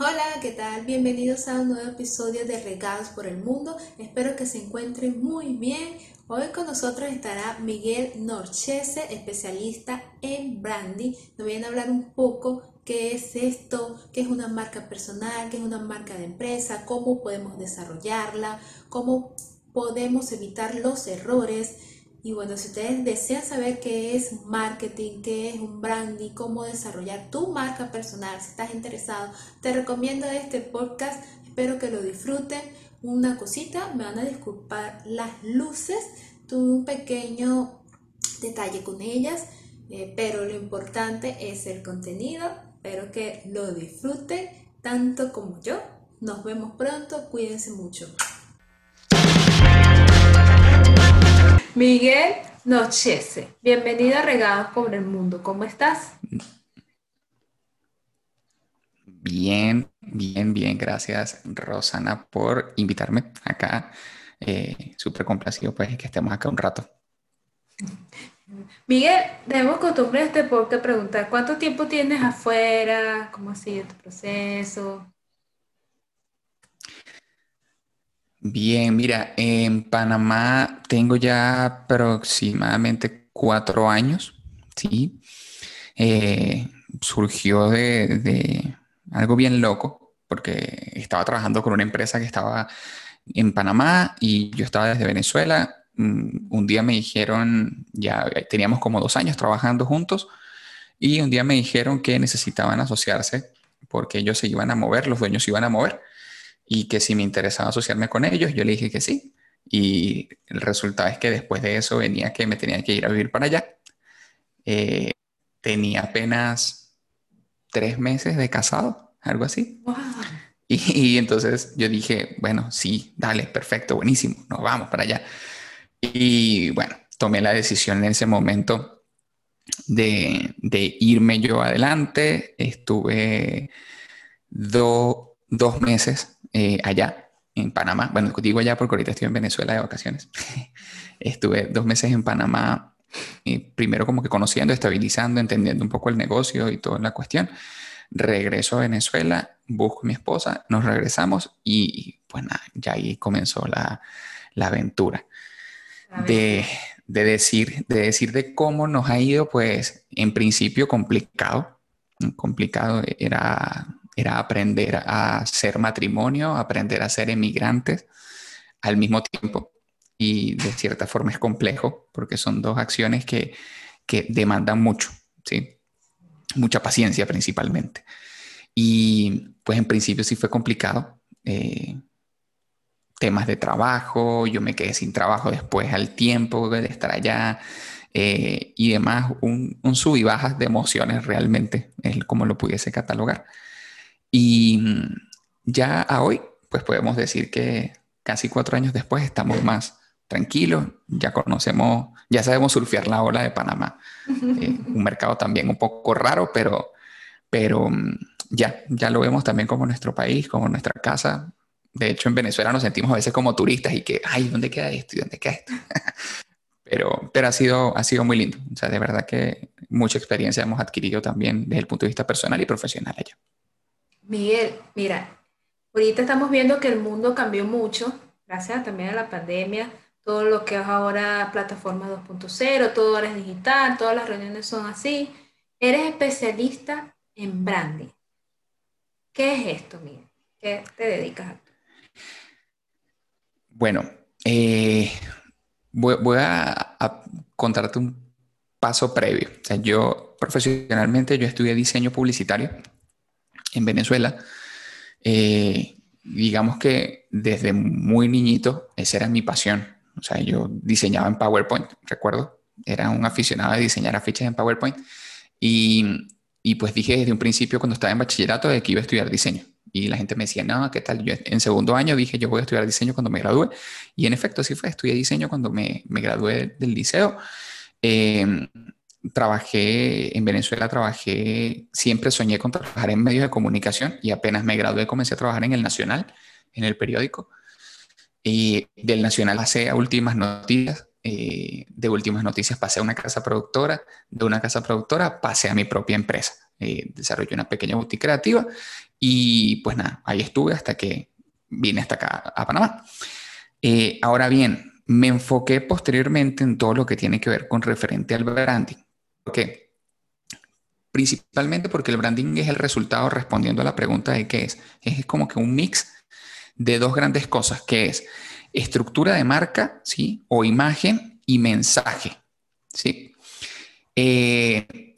Hola, ¿qué tal? Bienvenidos a un nuevo episodio de Regados por el Mundo. Espero que se encuentren muy bien. Hoy con nosotros estará Miguel Norchese, especialista en branding. Nos viene a hablar un poco qué es esto, qué es una marca personal, qué es una marca de empresa, cómo podemos desarrollarla, cómo podemos evitar los errores y bueno, si ustedes desean saber qué es marketing, qué es un branding, cómo desarrollar tu marca personal, si estás interesado, te recomiendo este podcast. Espero que lo disfruten. Una cosita, me van a disculpar las luces. Tuve un pequeño detalle con ellas, eh, pero lo importante es el contenido. Espero que lo disfruten tanto como yo. Nos vemos pronto, cuídense mucho. Miguel Nochese, bienvenido a Regados por el Mundo. ¿Cómo estás? Bien, bien, bien. Gracias, Rosana, por invitarme acá. Eh, Súper complacido, pues, que estemos acá un rato. Miguel, debemos costumbre este podcast preguntar, ¿cuánto tiempo tienes afuera? ¿Cómo ha sido tu proceso? Bien, mira, en Panamá tengo ya aproximadamente cuatro años, ¿sí? Eh, surgió de, algo bien loco, porque estaba trabajando con una empresa que estaba en Panamá y yo estaba desde Venezuela. Mm, un día me dijeron, ya teníamos como dos años trabajando juntos, y un día me dijeron que necesitaban asociarse porque ellos se iban a mover, los dueños se iban a mover y que si me interesaba asociarme con ellos, yo le dije que sí. Y el resultado es que después de eso venía que me tenía que ir a vivir para allá. Eh, tenía apenas tres meses de casado, algo así. Y, entonces yo dije, bueno, sí, dale, perfecto, buenísimo, nos vamos para allá. Y bueno, tomé la decisión en ese momento de, de irme yo adelante. Estuve dos meses eh, allá, en Panamá. Bueno, digo allá porque ahorita estoy en Venezuela de vacaciones. Estuve dos meses en Panamá, eh, primero como que conociendo, estabilizando, entendiendo un poco el negocio y toda la cuestión. Regreso a Venezuela, busco a mi esposa, nos regresamos y pues nada, ya ahí comenzó la, la aventura. De, de, decir, de decir de cómo nos ha ido, pues en principio complicado. Complicado era era aprender a ser matrimonio, aprender a ser emigrantes al mismo tiempo. Y de cierta forma es complejo porque son dos acciones que, demandan mucho, ¿sí? Mucha paciencia principalmente. Y pues en principio sí fue complicado. Eh, temas de trabajo, yo me quedé sin trabajo después al tiempo de estar allá eh, y demás, un, un sub y bajas de emociones realmente, es como lo pudiese catalogar. Y mm, ya a hoy, pues podemos decir que casi cuatro años después estamos más tranquilos, ya conocemos, ya sabemos surfear la ola de Panamá. Eh, un mercado también un poco raro, pero, pero mm, ya, ya lo vemos también como nuestro país, como nuestra casa. De hecho, en Venezuela nos sentimos a veces como turistas y que, ay, ¿dónde queda esto? ¿Y dónde queda esto? pero, pero ha, sido, ha sido muy lindo. O sea, de verdad que mucha experiencia hemos adquirido también desde el punto de vista personal y profesional allá. Miguel, mira, ahorita estamos viendo que el mundo cambió mucho, gracias también a la pandemia, todo lo que es ahora plataforma 2.0, todo ahora es digital, todas las reuniones son así. Eres especialista en branding. ¿Qué es esto, Miguel? ¿Qué te dedicas a? Bueno, eh, voy, a, a, contarte un paso previo. O sea, yo profesionalmente yo estudié diseño publicitario en Venezuela, eh, digamos que desde muy niñito esa era mi pasión. O sea, yo diseñaba en PowerPoint, recuerdo, era un aficionado a diseñar afiches en PowerPoint y, y pues dije desde un principio cuando estaba en bachillerato de que iba a estudiar diseño. Y la gente me decía, no, ¿qué tal? Yo en segundo año dije, yo voy a estudiar diseño cuando me gradúe. Y en efecto, así fue, estudié diseño cuando me, me gradué del liceo. Eh, trabajé en Venezuela, trabajé, siempre soñé con trabajar en medios de comunicación y apenas me gradué comencé a trabajar en el Nacional, en el periódico. Y del Nacional pasé a Últimas Noticias, eh, de Últimas Noticias pasé a una casa productora, de una casa productora pasé a mi propia empresa. Eh, desarrollé una pequeña boutique creativa Y pues nada, ahí estuve hasta que vine hasta acá a Panamá. Eh, ahora bien, me enfoqué posteriormente en todo lo que tiene que ver con referente al branding. ¿Por qué? Principalmente porque el branding es el resultado respondiendo a la pregunta de qué es. Es como que un mix de dos grandes cosas, que es estructura de marca, ¿sí? O imagen y mensaje, ¿sí? Eh,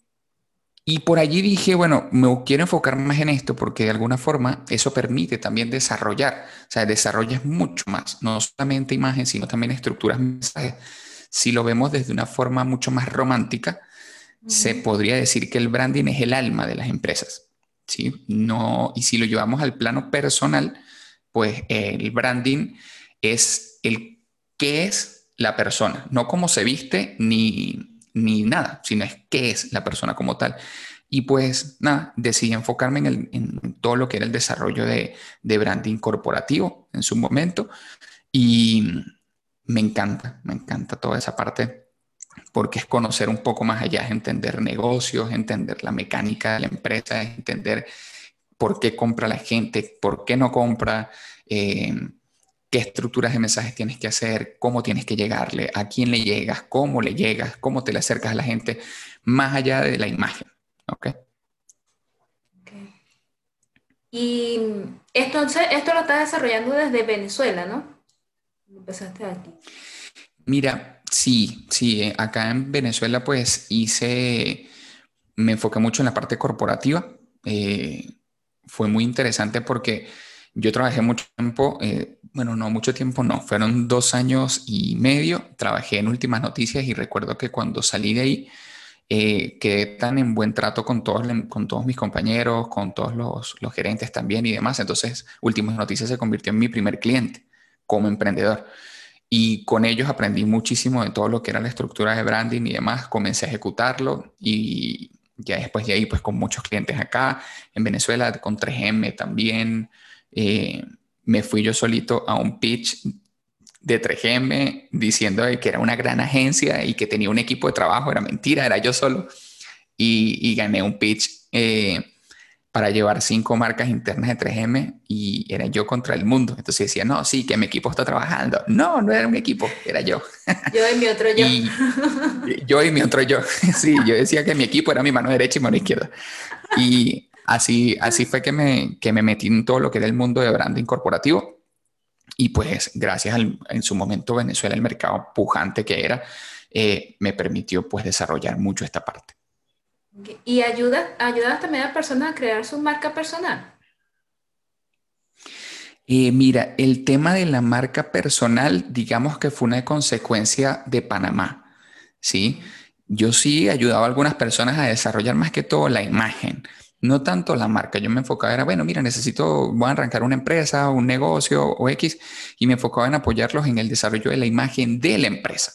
y por allí dije, bueno, me quiero enfocar más en esto porque de alguna forma eso permite también desarrollar, o sea, desarrollas mucho más, no solamente imagen, sino también estructuras, mensajes. Si lo vemos desde una forma mucho más romántica, se podría decir que el branding es el alma de las empresas, ¿sí? No, y si lo llevamos al plano personal, pues el branding es el qué es la persona, no cómo se viste ni ni nada, sino es qué es la persona como tal. Y pues nada, decidí enfocarme en, todo lo que era el desarrollo de, branding corporativo en su momento. Y me encanta, me encanta toda esa parte porque es conocer un poco más allá, es entender negocios, entender la mecánica de la empresa, es entender por qué compra la gente, por qué no compra, eh, qué estructuras de mensajes tienes que hacer, cómo tienes que llegarle, a quién le llegas, cómo le llegas, cómo te le acercas a la gente, más allá de la imagen. ¿Ok? Y entonces, esto lo estás desarrollando desde Venezuela, ¿no? Empezaste aquí. Mira, sí, sí, eh, acá en Venezuela pues hice, me enfoqué mucho en la parte corporativa. Eh, fue muy interesante porque yo trabajé mucho tiempo, eh, bueno, no mucho tiempo, no, fueron dos años y medio, trabajé en Últimas Noticias y recuerdo que cuando salí de ahí, eh, quedé tan en buen trato con todos, con todos mis compañeros, con todos los, los gerentes también y demás. Entonces, Últimas Noticias se convirtió en mi primer cliente como emprendedor. Y con ellos aprendí muchísimo de todo lo que era la estructura de branding y demás. Comencé a ejecutarlo y ya después de ahí, pues con muchos clientes acá, en Venezuela, con 3M también, eh, me fui yo solito a un pitch de 3GM diciendo que era una gran agencia y que tenía un equipo de trabajo, era mentira, era yo solo. Y, gané un pitch eh, para llevar cinco marcas internas de 3M y era yo contra el mundo. Entonces decía, no, sí, que mi equipo está trabajando. No, no era un equipo, era yo. Yo y mi otro yo. yo y mi otro yo. Sí, yo decía que mi equipo era mi mano derecha y mano izquierda. Y Así, así fue que me, que me metí en todo lo que era el mundo de branding corporativo. Y pues gracias al, en su momento Venezuela, el mercado pujante que era, eh, me permitió pues desarrollar mucho esta parte. ¿Y ayudas ayuda también a personas a crear su marca personal? Eh, mira, el tema de la marca personal, digamos que fue una consecuencia de Panamá, ¿sí? Yo sí ayudaba a algunas personas a desarrollar más que todo la imagen, no tanto la marca. Yo me enfocaba, era, bueno, mira, necesito, voy a arrancar una empresa, un negocio o X, y me enfocaba en apoyarlos en el desarrollo de la imagen de la empresa.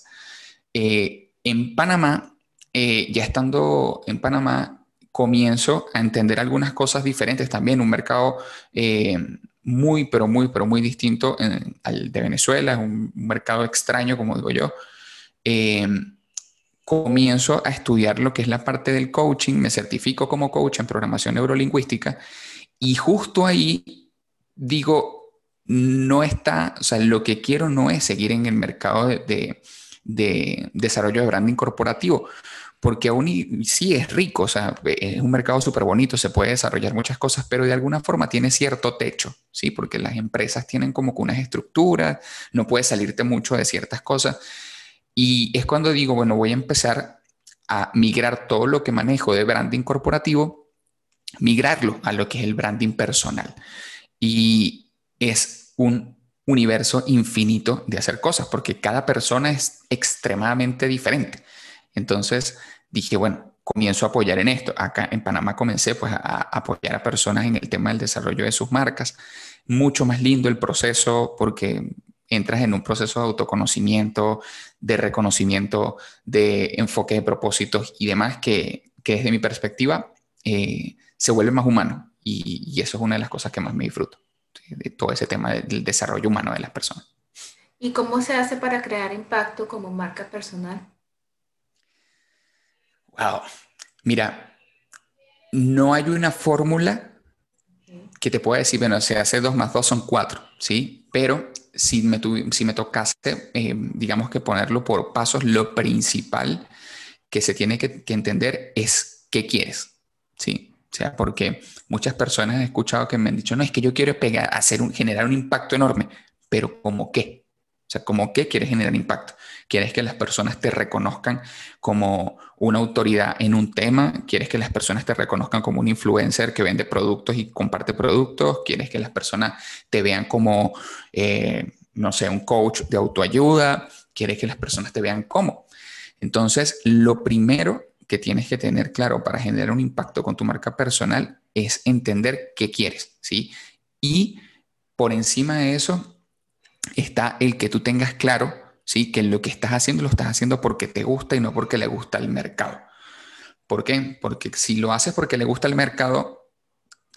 Eh, en Panamá, eh, ya estando en Panamá, comienzo a entender algunas cosas diferentes también, un mercado eh, muy, pero muy, pero muy distinto al de Venezuela, es un, mercado extraño, como digo yo. Comienzo a estudiar lo que es la parte del coaching, me certifico como coach en programación neurolingüística y justo ahí digo, no está, o sea, lo que quiero no es seguir en el mercado de, desarrollo de branding corporativo, porque aún sí es rico, o sea, es un mercado súper bonito, se puede desarrollar muchas cosas, pero de alguna forma tiene cierto techo, ¿sí? Porque las empresas tienen como que unas estructuras, no puedes salirte mucho de ciertas cosas. Y es cuando digo, bueno, voy a empezar a migrar todo lo que manejo de branding corporativo, migrarlo a lo que es el branding personal. Y es un universo infinito de hacer cosas, porque cada persona es extremadamente diferente. Entonces dije, bueno, comienzo a apoyar en esto. Acá en Panamá comencé pues a apoyar a personas en el tema del desarrollo de sus marcas. Mucho más lindo el proceso porque entras en un proceso de autoconocimiento, de reconocimiento, de enfoque de propósitos y demás que, desde mi perspectiva eh, se vuelve más humano y, eso es una de las cosas que más me disfruto, de todo ese tema del desarrollo humano de las personas. ¿Y cómo se hace para crear impacto como marca personal? Wow, mira, no hay una fórmula que te pueda decir, bueno, se hace 2 más 2 son 4, ¿sí? Pero si me, si me tocase, eh, digamos que ponerlo por pasos, lo principal que se tiene que, entender es qué quieres, ¿sí? O sea, porque muchas personas he escuchado que me han dicho, no, es que yo quiero hacer un, generar un impacto enorme, pero ¿cómo qué? O sea, ¿cómo qué quieres generar impacto? ¿Quieres que las personas te reconozcan como una autoridad en un tema? ¿Quieres que las personas te reconozcan como un influencer que vende productos y comparte productos? ¿Quieres que las personas te vean como, eh, no sé, un coach de autoayuda? ¿Quieres que las personas te vean como? Entonces, lo primero que tienes que tener claro para generar un impacto con tu marca personal es entender qué quieres, ¿sí? Y por encima de eso, está el que tú tengas claro, ¿sí? Que lo que estás haciendo lo estás haciendo porque te gusta y no porque le gusta el mercado. ¿Por qué? Porque si lo haces porque le gusta el mercado,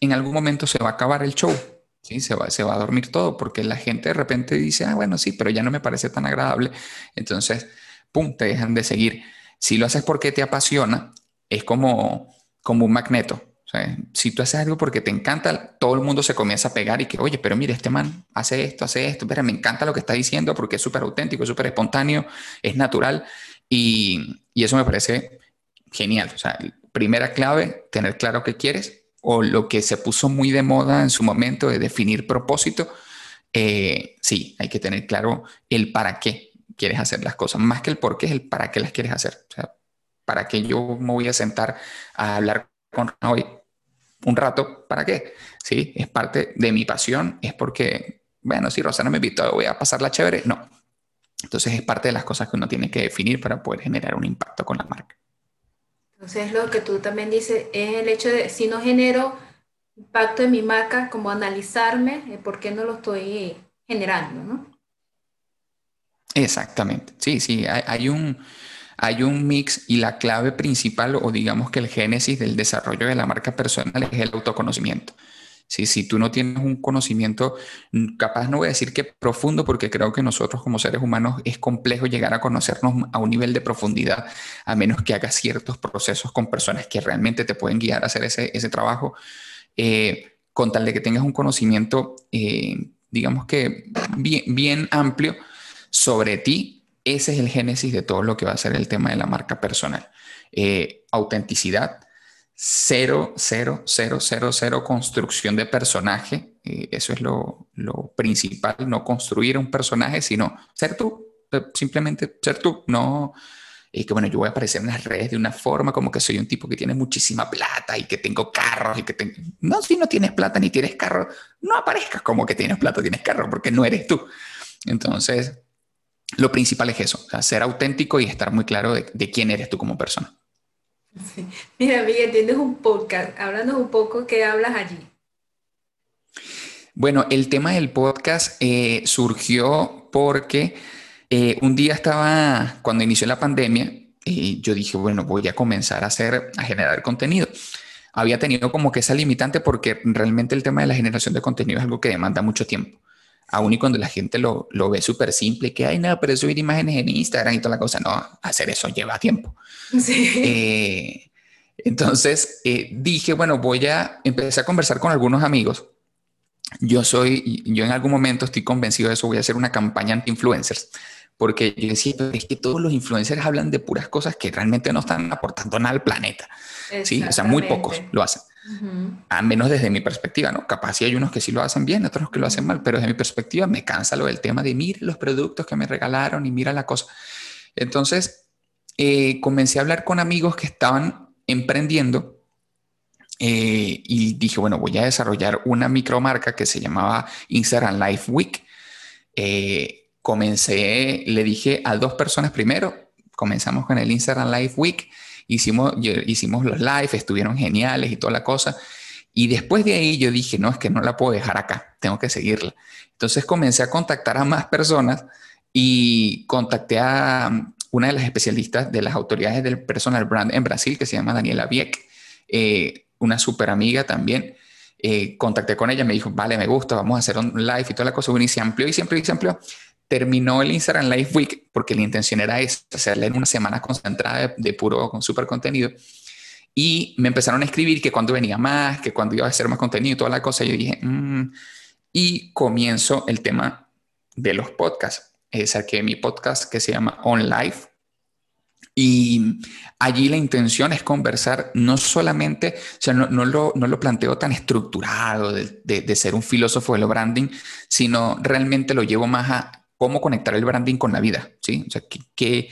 en algún momento se va a acabar el show, ¿sí? Se va, se va a dormir todo porque la gente de repente dice, ah, bueno, sí, pero ya no me parece tan agradable. Entonces, pum, te dejan de seguir. Si lo haces porque te apasiona, es como, como un magneto. O si tú haces algo porque te encanta, todo el mundo se comienza a pegar y que, oye, pero mire, este man hace esto, hace esto, pero me encanta lo que está diciendo porque es súper auténtico, súper espontáneo, es natural y, y, eso me parece genial. O sea, primera clave, tener claro qué quieres o lo que se puso muy de moda en su momento de definir propósito. Eh, sí, hay que tener claro el para qué quieres hacer las cosas, más que el por qué, es el para qué las quieres hacer. O sea, para qué yo me voy a sentar a hablar con hoy un rato, ¿para qué? Sí, es parte de mi pasión, es porque, bueno, si Rosana me invitó, voy a pasarla chévere. No. Entonces es parte de las cosas que uno tiene que definir para poder generar un impacto con la marca. Entonces lo que tú también dices es el hecho de si no genero impacto en mi marca, como analizarme eh, por qué no lo estoy generando, ¿no? Exactamente. Sí, sí, hay un hay un mix y la clave principal o digamos que el génesis del desarrollo de la marca personal es el autoconocimiento. Si, si tú no tienes un conocimiento, capaz no voy a decir que profundo, porque creo que nosotros como seres humanos es complejo llegar a conocernos a un nivel de profundidad, a menos que hagas ciertos procesos con personas que realmente te pueden guiar a hacer ese, ese trabajo, eh, con tal de que tengas un conocimiento, eh, digamos que bien, bien amplio sobre ti ese es el génesis de todo lo que va a ser el tema de la marca personal. Eh, autenticidad, cero, cero, cero, cero, cero construcción de personaje. Eh, eso es lo, principal, no construir un personaje, sino ser tú, eh, simplemente ser tú, no... Y que bueno, yo voy a aparecer en las redes de una forma como que soy un tipo que tiene muchísima plata y que tengo carros y que tengo... No, si no tienes plata ni tienes carro, no aparezcas como que tienes plata, tienes carro, porque no eres tú. Entonces, lo principal es eso, ser auténtico y estar muy claro de, quién eres tú como persona. Mira, Miguel, tienes un podcast, háblanos un poco qué hablas allí. Bueno, el tema del podcast eh, surgió porque eh, un día estaba, cuando inició la pandemia, y yo dije, bueno, voy a comenzar a hacer, a generar contenido. Había tenido como que esa limitante porque realmente el tema de la generación de contenido es algo que demanda mucho tiempo aún y cuando la gente lo, lo ve súper simple, que, hay nada, pero subir imágenes en Instagram y toda la cosa, no, hacer eso lleva tiempo. Sí. Eh, entonces eh, dije, bueno, voy a empezar a conversar con algunos amigos. Yo soy, yo en algún momento estoy convencido de eso, voy a hacer una campaña anti-influencers, porque yo decía, es que todos los influencers hablan de puras cosas que realmente no están aportando nada al planeta. Sí, o sea, muy pocos lo hacen. A menos desde mi perspectiva, ¿no? Capaz si hay unos que sí lo hacen bien, otros que lo hacen mal, pero desde mi perspectiva me cansa lo del tema de mira los productos que me regalaron y mira la cosa. Entonces, eh, comencé a hablar con amigos que estaban emprendiendo eh, y dije, bueno, voy a desarrollar una micromarca que se llamaba Instagram Life Week. Eh, comencé, le dije a dos personas primero, comenzamos con el Instagram Life Week Hicimos, hicimos los live, estuvieron geniales y toda la cosa. Y después de ahí yo dije, no, es que no la puedo dejar acá, tengo que seguirla. Entonces comencé a contactar a más personas y contacté a um, una de las especialistas de las autoridades del personal brand en Brasil, que se llama Daniela Vieck, eh, una súper amiga también. Eh, contacté con ella, me dijo, vale, me gusta, vamos a hacer un live y toda la cosa. Y se amplió y siempre y se amplió terminó el Instagram Live Week porque la intención era hacerla en una semana concentrada de, puro con super contenido. Y me empezaron a escribir que cuando venía más, que cuando iba a hacer más contenido y toda la cosa. Yo dije, mm". y comienzo el tema de los podcasts. Eh, saqué mi podcast que se llama On Life. Y allí la intención es conversar no solamente, o sea, no, no, lo, no lo, planteo tan estructurado de, de, de, ser un filósofo de lo branding, sino realmente lo llevo más a cómo conectar el branding con la vida, ¿sí? O sea, que, que,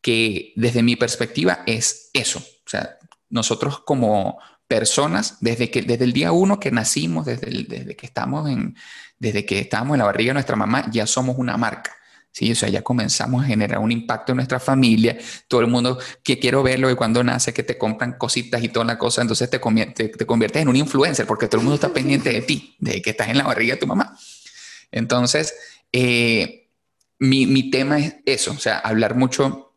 que desde mi perspectiva es eso. O sea, nosotros como personas, desde, que, desde el día uno que nacimos, desde, desde, que estamos en, desde que estamos en la barriga de nuestra mamá, ya somos una marca. ¿sí? O sea, ya comenzamos a generar un impacto en nuestra familia, todo el mundo que quiero verlo y cuando nace que te compran cositas y toda la cosa, entonces te, te, te conviertes en un influencer porque todo el mundo está pendiente de ti, de que estás en la barriga de tu mamá. Entonces, eh, mi, mi tema es eso, o sea, hablar mucho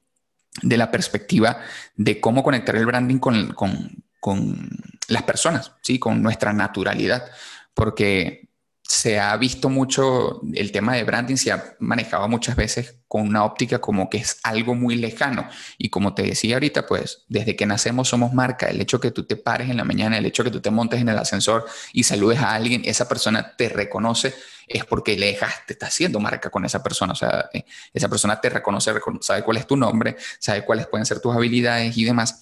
de la perspectiva de cómo conectar el branding con, con, con las personas, ¿sí? con nuestra naturalidad, porque se ha visto mucho, el tema de branding se ha manejado muchas veces con una óptica como que es algo muy lejano. Y como te decía ahorita, pues desde que nacemos somos marca. El hecho que tú te pares en la mañana, el hecho que tú te montes en el ascensor y saludes a alguien, esa persona te reconoce, es porque le dejaste, está haciendo marca con esa persona. O sea, eh, esa persona te reconoce, sabe cuál es tu nombre, sabe cuáles pueden ser tus habilidades y demás.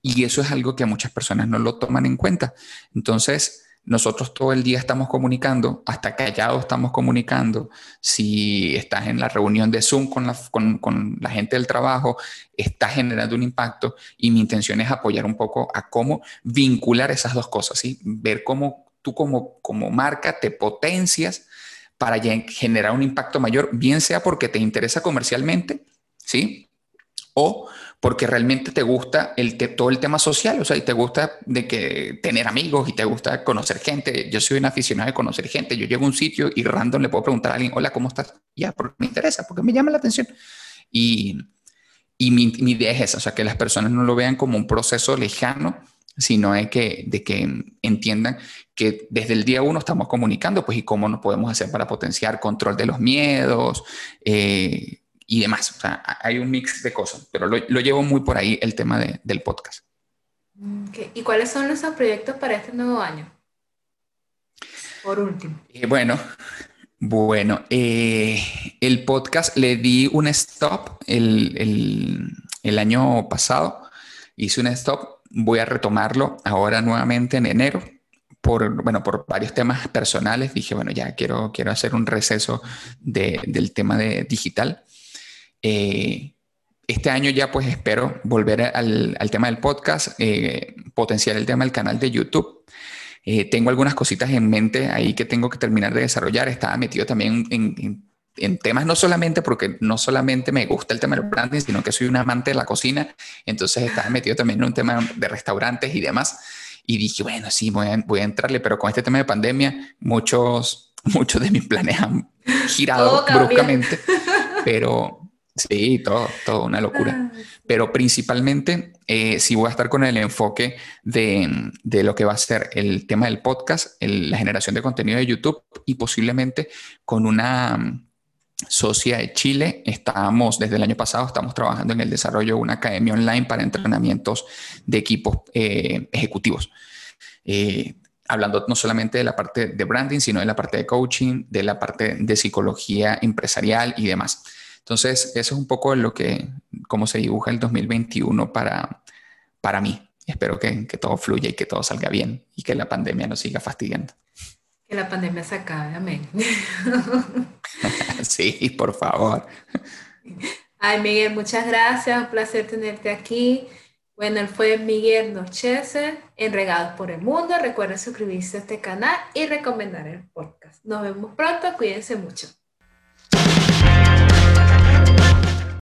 Y eso es algo que muchas personas no lo toman en cuenta. Entonces, nosotros todo el día estamos comunicando, hasta callados estamos comunicando. Si estás en la reunión de Zoom con la, con, con la gente del trabajo, estás generando un impacto y mi intención es apoyar un poco a cómo vincular esas dos cosas, ¿sí? ver cómo tú como, como marca te potencias para generar un impacto mayor, bien sea porque te interesa comercialmente, ¿sí? O porque realmente te gusta el todo el tema social, o sea, y te gusta de que tener amigos y te gusta conocer gente. Yo soy un aficionado de conocer gente. Yo llego a un sitio y random le puedo preguntar a alguien, hola, ¿cómo estás? Ya, porque me interesa, porque me llama la atención. Y, y mi, mi, idea es esa, o sea, que las personas no lo vean como un proceso lejano, sino de que, de que entiendan que desde el día uno estamos comunicando, pues, y cómo nos podemos hacer para potenciar control de los miedos, eh, y demás. O sea, hay un mix de cosas, pero lo, lo llevo muy por ahí el tema de, del podcast. Okay. ¿Y cuáles son los proyectos para este nuevo año? Por último. Eh, bueno, bueno, eh, el podcast le di un stop el, el, el, año pasado. Hice un stop. Voy a retomarlo ahora nuevamente en enero. Por, bueno, por varios temas personales dije, bueno, ya quiero, quiero hacer un receso de, del tema de digital. Eh, este año ya pues espero volver al, al tema del podcast, eh, potenciar el tema del canal de YouTube. Eh, tengo algunas cositas en mente ahí que tengo que terminar de desarrollar. Estaba metido también en, en, en, temas, no solamente porque no solamente me gusta el tema del branding, sino que soy un amante de la cocina. Entonces estaba metido también en un tema de restaurantes y demás. Y dije, bueno, sí, voy a, voy a entrarle, pero con este tema de pandemia, muchos, muchos de mis planes han girado bruscamente. Pero, Sí, todo, todo, una locura. Ah. Pero principalmente eh, sí voy a estar con el enfoque de, de, lo que va a ser el tema del podcast, el, la generación de contenido de YouTube y posiblemente con una mm, socia de Chile. Estamos, desde el año pasado, estamos trabajando en el desarrollo de una academia online para entrenamientos de equipos eh, ejecutivos. Eh, hablando no solamente de la parte de branding, sino de la parte de coaching, de la parte de psicología empresarial y demás. Entonces, eso es un poco lo que, cómo se dibuja el 2021 para, para mí. Espero que, que todo fluya y que todo salga bien y que la pandemia no siga fastidiando. Que la pandemia se acabe, amén. sí, por favor. Ay, Miguel, muchas gracias. Un placer tenerte aquí. Bueno, él fue Miguel Nochese en Regados por el Mundo. Recuerden suscribirse a este canal y recomendar el podcast. Nos vemos pronto. Cuídense mucho.